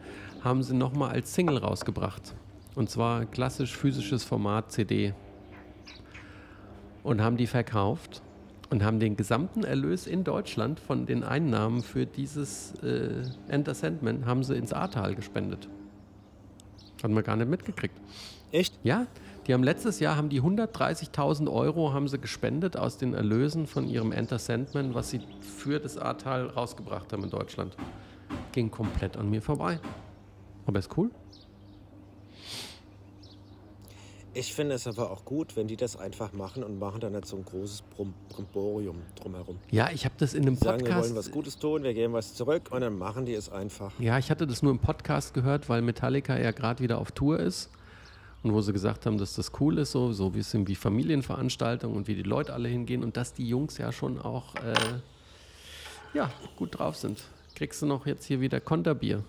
haben sie nochmal als Single rausgebracht. Und zwar klassisch physisches Format CD. Und haben die verkauft und haben den gesamten Erlös in Deutschland von den Einnahmen für dieses äh, Enter Sandman haben sie ins Ahrtal gespendet. Hat man gar nicht mitgekriegt.
Echt?
Ja, die haben letztes Jahr haben die 130.000 Euro haben sie gespendet aus den Erlösen von ihrem Enter Sandman, was sie für das Ahrtal rausgebracht haben in Deutschland. Ging komplett an mir vorbei. Aber ist cool.
Ich finde es aber auch gut, wenn die das einfach machen und machen dann nicht so ein großes Brimborium drumherum.
Ja, ich habe das in einem
Sagen, wir wollen was
Podcast.
Gutes tun, wir geben was zurück und dann machen die es einfach.
Ja, ich hatte das nur im Podcast gehört, weil Metallica ja gerade wieder auf Tour ist. Und wo sie gesagt haben, dass das cool ist, so, so wie es sind wie Familienveranstaltungen und wie die Leute alle hingehen und dass die Jungs ja schon auch äh, ja, gut drauf sind. Kriegst du noch jetzt hier wieder Konterbier?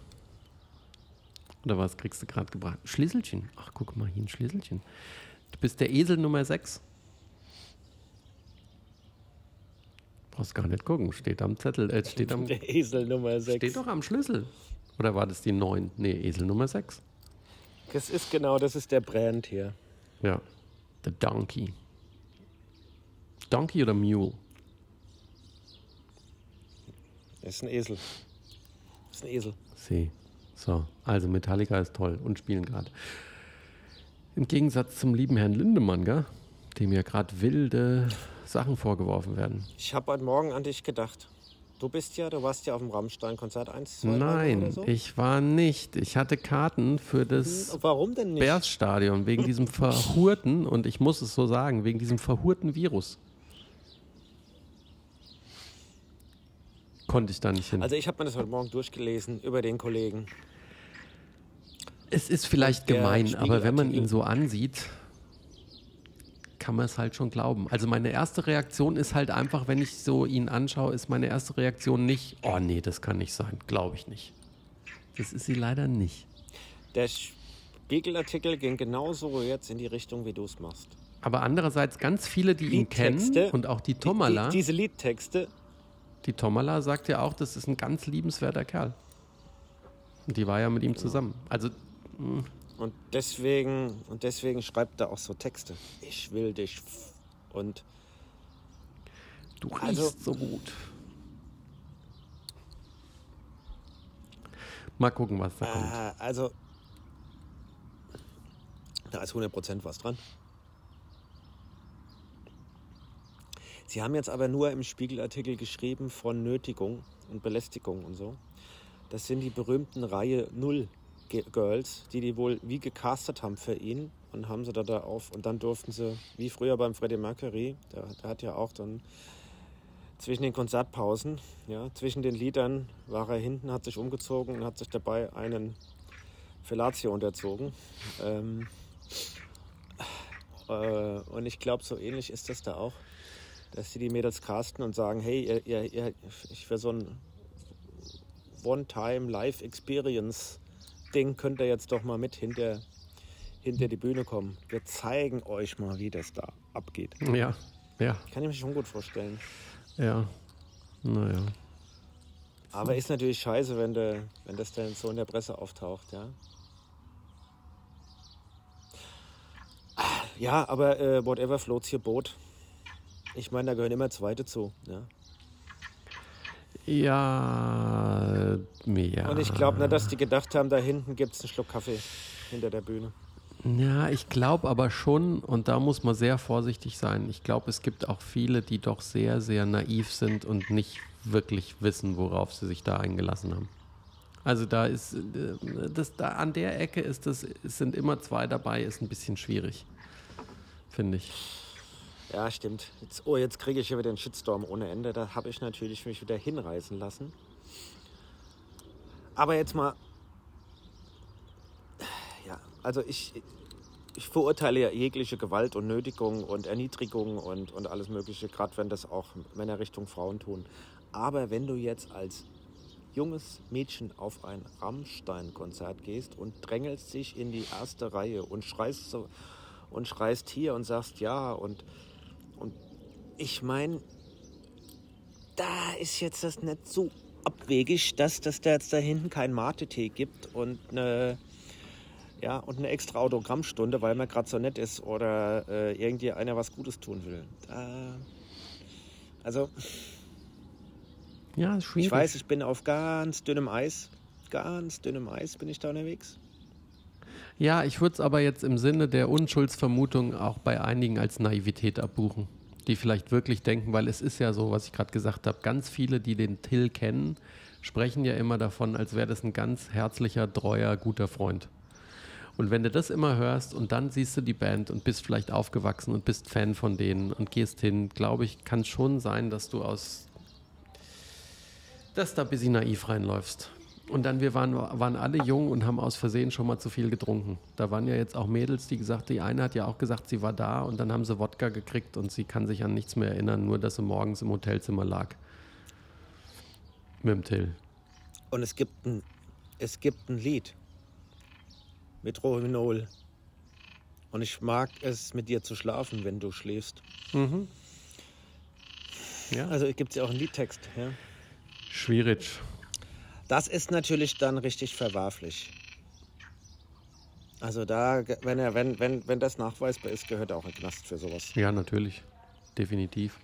Oder was kriegst du gerade gebracht? Schlüsselchen. Ach, guck mal, hier ein Schlüsselchen. Du bist der Esel Nummer 6. Brauchst gar nicht gucken. Steht am Zettel. Äh, steht, am, (laughs)
Der Esel Nummer 6.
steht doch am Schlüssel. Oder war das die 9? Nee, Esel Nummer 6.
Das ist genau, das ist der Brand hier.
Ja. The Donkey. Donkey oder Mule?
Das ist ein Esel. Das ist ein Esel.
Sie. So, also Metallica ist toll und spielen gerade. Im Gegensatz zum lieben Herrn Lindemann, gell? dem ja gerade wilde Sachen vorgeworfen werden.
Ich habe heute Morgen an dich gedacht. Du bist ja, du warst ja auf dem Rammstein-Konzert 1, 2, 3
Nein,
oder so.
ich war nicht. Ich hatte Karten für das
Und Warum?
Bears-Stadion wegen diesem verhurten, und ich muss es so sagen, wegen diesem verhurten Virus. Konnte ich da nicht hin.
Also ich habe mir das heute Morgen durchgelesen über den Kollegen.
Es ist vielleicht gemein, aber wenn man ihn so ansieht, kann man es halt schon glauben. Also meine erste Reaktion ist halt einfach, wenn ich so ihn anschaue, ist meine erste Reaktion nicht, oh nee, das kann nicht sein, glaube ich nicht. Das ist sie leider nicht.
Der Spiegelartikel ging genauso jetzt in die Richtung, wie du es machst.
Aber andererseits ganz viele, die ihn kennen und auch die
Die,
Tomala,
die, diese Liedtexte,
die Tomala sagt ja auch, das ist ein ganz liebenswerter Kerl. Und die war ja mit ihm zusammen. Also
und deswegen, und deswegen schreibt er auch so Texte. Ich will dich. Und
du riechst
Also-
so gut. Mal gucken, was da kommt.
äh, also, da ist 100% was dran. Sie haben jetzt aber nur im Spiegelartikel geschrieben von Nötigung und Belästigung und so. Das sind die berühmten Reihe Null Girls, die die wohl wie gecastet haben für ihn und haben sie da, da auf. Und dann durften sie, wie früher beim Freddie Mercury, der, der hat ja auch dann zwischen den Konzertpausen, ja, zwischen den Liedern war er hinten, hat sich umgezogen und hat sich dabei einen Fellatio unterzogen. Ähm, äh, und ich glaube, so ähnlich ist das da auch, dass sie die Mädels casten und sagen, hey, ihr, ihr, ich für so ein One-Time-Live-Experience-Ding könnt ihr jetzt doch mal mit hinter, hinter die Bühne kommen. Wir zeigen euch mal, wie das da abgeht.
Ja, ja,
Kann ich mir schon gut vorstellen.
ja. Naja.
Aber ist natürlich scheiße, wenn, de, wenn das dann so in der Presse auftaucht, ja. Ja, aber äh, whatever floats your boat. Ich meine, da gehören immer zwei dazu. Ja?
Ja, ja.
Und ich glaube nicht, dass die gedacht haben, da hinten gibt es einen Schluck Kaffee hinter der Bühne.
Ja, ich glaube aber schon, und da muss man sehr vorsichtig sein. Ich glaube, es gibt auch viele, die doch sehr, sehr naiv sind und nicht wirklich wissen, worauf sie sich da eingelassen haben. Also da ist, äh, das, da an der Ecke ist das, es sind immer zwei dabei, ist ein bisschen schwierig, finde ich.
Ja, stimmt. Jetzt, oh, jetzt kriege ich hier wieder einen Shitstorm ohne Ende. Da habe ich natürlich mich wieder hinreißen lassen. Aber jetzt mal. Ja, also ich, ich verurteile ja jegliche Gewalt und Nötigung und Erniedrigung und, und alles Mögliche, gerade wenn das auch Männer Richtung Frauen tun. Aber wenn du jetzt als junges Mädchen auf ein Rammstein-Konzert gehst und drängelst dich in die erste Reihe und schreist so und schreist hier und sagst ja und und ich meine, da ist jetzt das nicht so abwegig, dass das da jetzt da hinten kein Mate-Tee gibt und eine, ja, und eine extra Autogrammstunde, weil man gerade so nett ist oder äh, irgendwie einer was Gutes tun will. Da, also,
Ja,
ich weiß, ich bin auf ganz dünnem Eis. Ganz dünnem Eis bin ich da unterwegs.
Ja, ich würde es aber jetzt im Sinne der Unschuldsvermutung auch bei einigen als Naivität abbuchen, die vielleicht wirklich denken, weil es ist ja so, was ich gerade gesagt habe, ganz viele, die den Till kennen, sprechen ja immer davon, als wäre das ein ganz herzlicher, treuer, guter Freund. Und wenn du das immer hörst und dann siehst du die Band und bist vielleicht aufgewachsen und bist Fan von denen und gehst hin, glaube ich, kann es schon sein, dass du aus, dass da ein bisschen naiv reinläufst. Und dann, wir waren, waren alle jung und haben aus Versehen schon mal zu viel getrunken. Da waren ja jetzt auch Mädels, die gesagt, die eine hat ja auch gesagt, sie war da und dann haben sie Wodka gekriegt und sie kann sich an nichts mehr erinnern, nur dass sie morgens im Hotelzimmer lag. Mit dem Till.
Und es gibt ein, es gibt ein Lied mit Rohypnol. Und ich mag es, mit dir zu schlafen, wenn du schläfst.
Mhm. Ja.
Also gibt es ja auch einen Liedtext. Ja.
Schwierig.
Das ist natürlich dann richtig verwerflich. Also da, wenn, er, wenn, wenn, wenn das nachweisbar ist, gehört er auch ein Knast für sowas.
Ja, natürlich. Definitiv.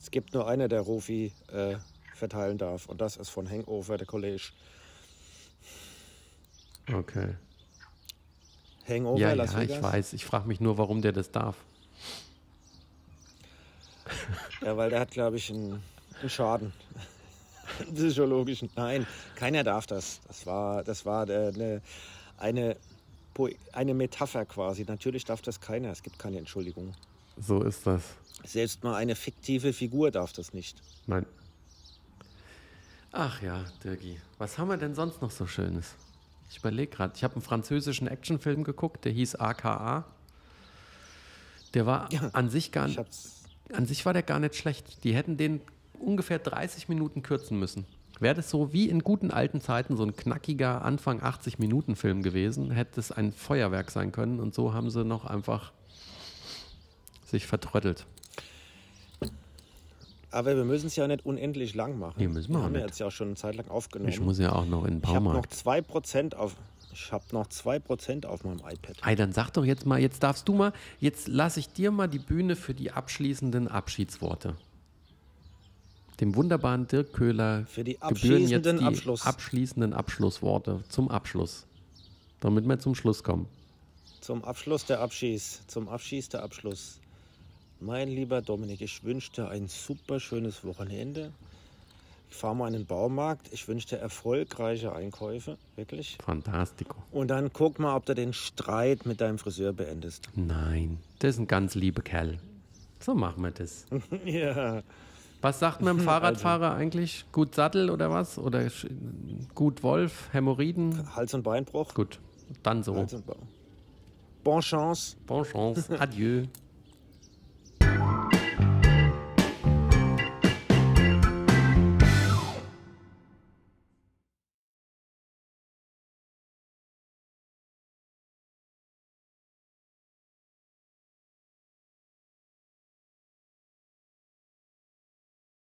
Es gibt nur einer, der Rufi äh, verteilen darf. Und das ist von Hangover, der College.
Okay.
Hangover,
Ja,
Las
ja,
Vegas.
ich weiß. Ich frage mich nur, warum der das darf.
Ja, weil der hat, glaube ich, einen, einen Schaden. (laughs) Psychologischen. Nein, keiner darf das. Das war, das war äh, eine, eine, Po- eine Metapher quasi. Natürlich darf das keiner. Es gibt keine Entschuldigung.
So ist das.
Selbst mal eine fiktive Figur darf das nicht.
Nein. Ach ja, Dirgi. Was haben wir denn sonst noch so Schönes? Ich überlege gerade. Ich habe einen französischen Actionfilm geguckt, der hieß AKA. Der war
Ja,
an sich gar
Ich
nicht. An sich war der gar nicht schlecht. Die hätten den ungefähr 30 Minuten kürzen müssen. Wäre das so wie in guten alten Zeiten so ein knackiger Anfang 80 Minuten Film gewesen, hätte es ein Feuerwerk sein können und so haben sie noch einfach sich vertröttelt.
aber wir müssen es ja nicht unendlich lang machen.
Nee, müssen wir auch
haben ja
nicht.
jetzt ja schon eine Zeit lang aufgenommen.
Ich muss ja auch noch in den
Ich habe noch
Baumarkt.
2% auf. Ich habe noch 2% auf meinem iPad.
Ei, dann sag doch jetzt mal, jetzt darfst du mal, jetzt lasse ich dir mal die Bühne für die abschließenden Abschiedsworte. Dem wunderbaren Dirk Köhler
Für die
gebühren jetzt
abschließenden
die
Abschluss.
abschließenden Abschlussworte zum Abschluss. Damit wir zum Schluss kommen.
Zum Abschluss der Abschieß. Zum Abschieß der Abschluss. Mein lieber Dominik, ich wünsche dir ein super schönes Wochenende. Ich fahre mal in den Baumarkt. Ich wünsche dir erfolgreiche Einkäufe, wirklich.
Fantastico.
Und dann guck mal, ob du den Streit mit deinem Friseur beendest.
Nein, das ist ein ganz lieber Kerl. So machen wir das. (laughs)
ja.
Was sagt man dem (laughs) Fahrradfahrer eigentlich? Gut Sattel oder was? Oder gut Wolf, Hämorrhoiden?
Hals- und Beinbruch.
Gut, dann so.
Hals und Bein. Bon Chance.
Bonne chance. Adieu.